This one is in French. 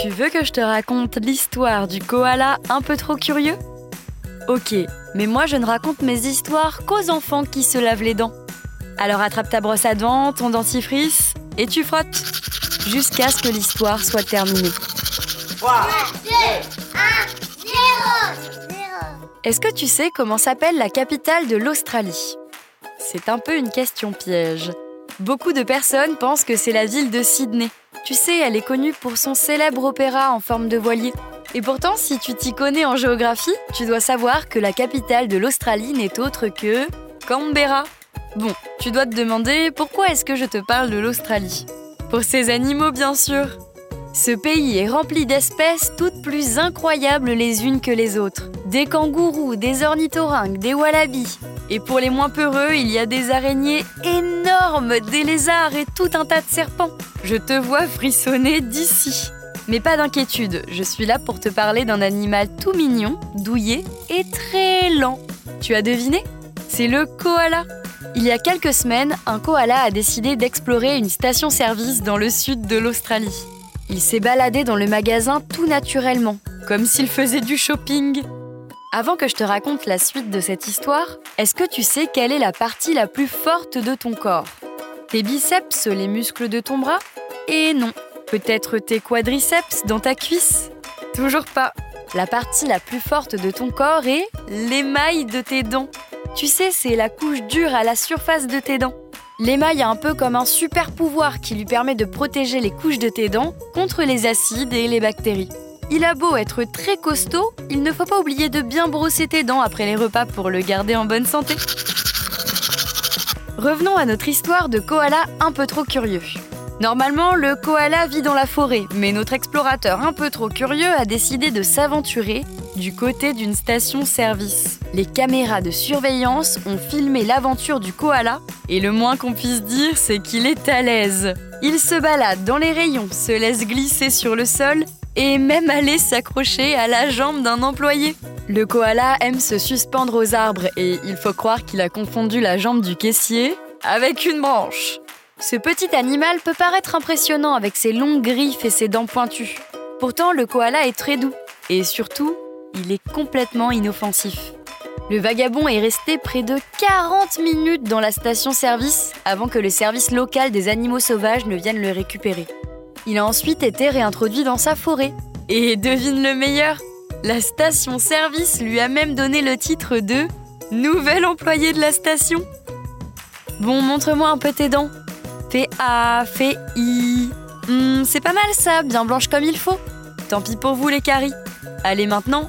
Tu veux que je te raconte l'histoire du koala un peu trop curieux? Ok, mais moi je ne raconte mes histoires qu'aux enfants qui se lavent les dents. Alors attrape ta brosse à dents, ton dentifrice, et tu frottes jusqu'à ce que l'histoire soit terminée. 3, Est-ce que tu sais comment s'appelle la capitale de l'Australie? C'est un peu une question piège. Beaucoup de personnes pensent que c'est la ville de Sydney. Tu sais, elle est connue pour son célèbre opéra en forme de voilier. Et pourtant, si tu t'y connais en géographie, tu dois savoir que la capitale de l'Australie n'est autre que Canberra. Bon, tu dois te demander pourquoi est-ce que je te parle de l'Australie? Pour ses animaux, bien sûr. Ce pays est rempli d'espèces toutes plus incroyables les unes que les autres. Des kangourous, des ornithorynques, des wallabies. Et pour les moins peureux, il y a des araignées énormes, des lézards et tout un tas de serpents. Je te vois frissonner d'ici. Mais pas d'inquiétude, je suis là pour te parler d'un animal tout mignon, douillet et très lent. Tu as deviné? C'est le koala. Il y a quelques semaines, un koala a décidé d'explorer une station-service dans le sud de l'Australie. Il s'est baladé dans le magasin tout naturellement, comme s'il faisait du shopping. Avant que je te raconte la suite de cette histoire, est-ce que tu sais quelle est la partie la plus forte de ton corps? Tes biceps, les muscles de ton bras? Et non, peut-être tes quadriceps dans ta cuisse? Toujours pas. La partie la plus forte de ton corps est l'émail de tes dents. Tu sais, c'est la couche dure à la surface de tes dents. L'émail a un peu comme un super pouvoir qui lui permet de protéger les couches de tes dents contre les acides et les bactéries. Il a beau être très costaud, il ne faut pas oublier de bien brosser tes dents après les repas pour le garder en bonne santé. Revenons à notre histoire de koala un peu trop curieux. Normalement, le koala vit dans la forêt, mais notre explorateur un peu trop curieux a décidé de s'aventurer du côté d'une station-service. Les caméras de surveillance ont filmé l'aventure du koala et le moins qu'on puisse dire, c'est qu'il est à l'aise. Il se balade dans les rayons, se laisse glisser sur le sol et même aller s'accrocher à la jambe d'un employé. Le koala aime se suspendre aux arbres et il faut croire qu'il a confondu la jambe du caissier avec une branche. Ce petit animal peut paraître impressionnant avec ses longues griffes et ses dents pointues. Pourtant, le koala est très doux et surtout, il est complètement inoffensif. Le vagabond est resté près de 40 minutes dans la station-service avant que le service local des animaux sauvages ne vienne le récupérer. Il a ensuite été réintroduit dans sa forêt. Et devine le meilleur, la station-service lui a même donné le titre de Nouvel employé de la station. Bon, montre-moi un peu tes dents. Fais A, fais I. Hmm, c'est pas mal ça, bien blanche comme il faut. Tant pis pour vous les caries. Allez maintenant,